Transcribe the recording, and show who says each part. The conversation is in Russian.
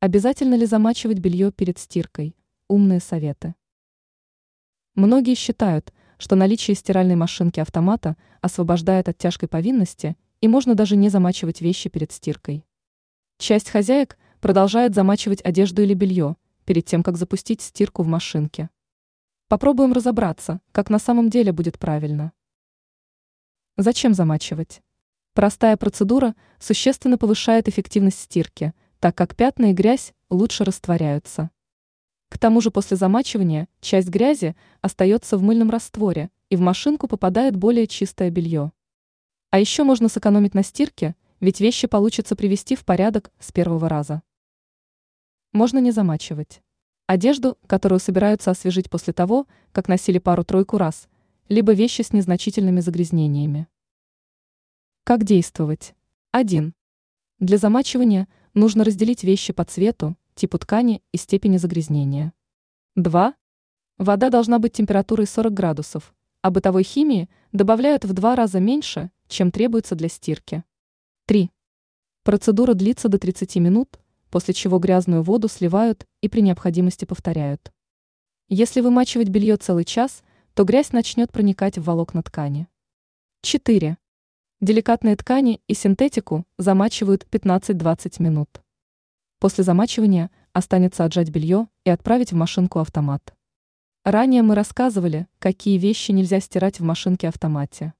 Speaker 1: Обязательно ли замачивать белье перед стиркой? Умные советы. Многие считают, что наличие стиральной машинки автомата освобождает от тяжкой повинности и можно даже не замачивать вещи перед стиркой. Часть хозяек продолжает замачивать одежду или белье перед тем, как запустить стирку в машинке. Попробуем разобраться, как на самом деле будет правильно. Зачем замачивать? Простая процедура существенно повышает эффективность стирки, так как пятна и грязь лучше растворяются. К тому же после замачивания часть грязи остается в мыльном растворе, и в машинку попадает более чистое белье. А еще можно сэкономить на стирке, ведь вещи получится привести в порядок с первого раза. Можно не замачивать. Одежду, которую собираются освежить после того, как носили пару-тройку раз, либо вещи с незначительными загрязнениями. Как действовать? 1. Для замачивания нужно разделить вещи по цвету, типу ткани и степени загрязнения. 2. Вода должна быть температурой 40 градусов, а бытовой химии добавляют в два раза меньше, чем требуется для стирки. 3. Процедура длится до 30 минут, после чего грязную воду сливают и при необходимости повторяют. Если вымачивать белье целый час, то грязь начнет проникать в волокна ткани. 4. Деликатные ткани и синтетику замачивают 15-20 минут. После замачивания останется отжать белье и отправить в машинку-автомат. Ранее мы рассказывали, какие вещи нельзя стирать в машинке-автомате.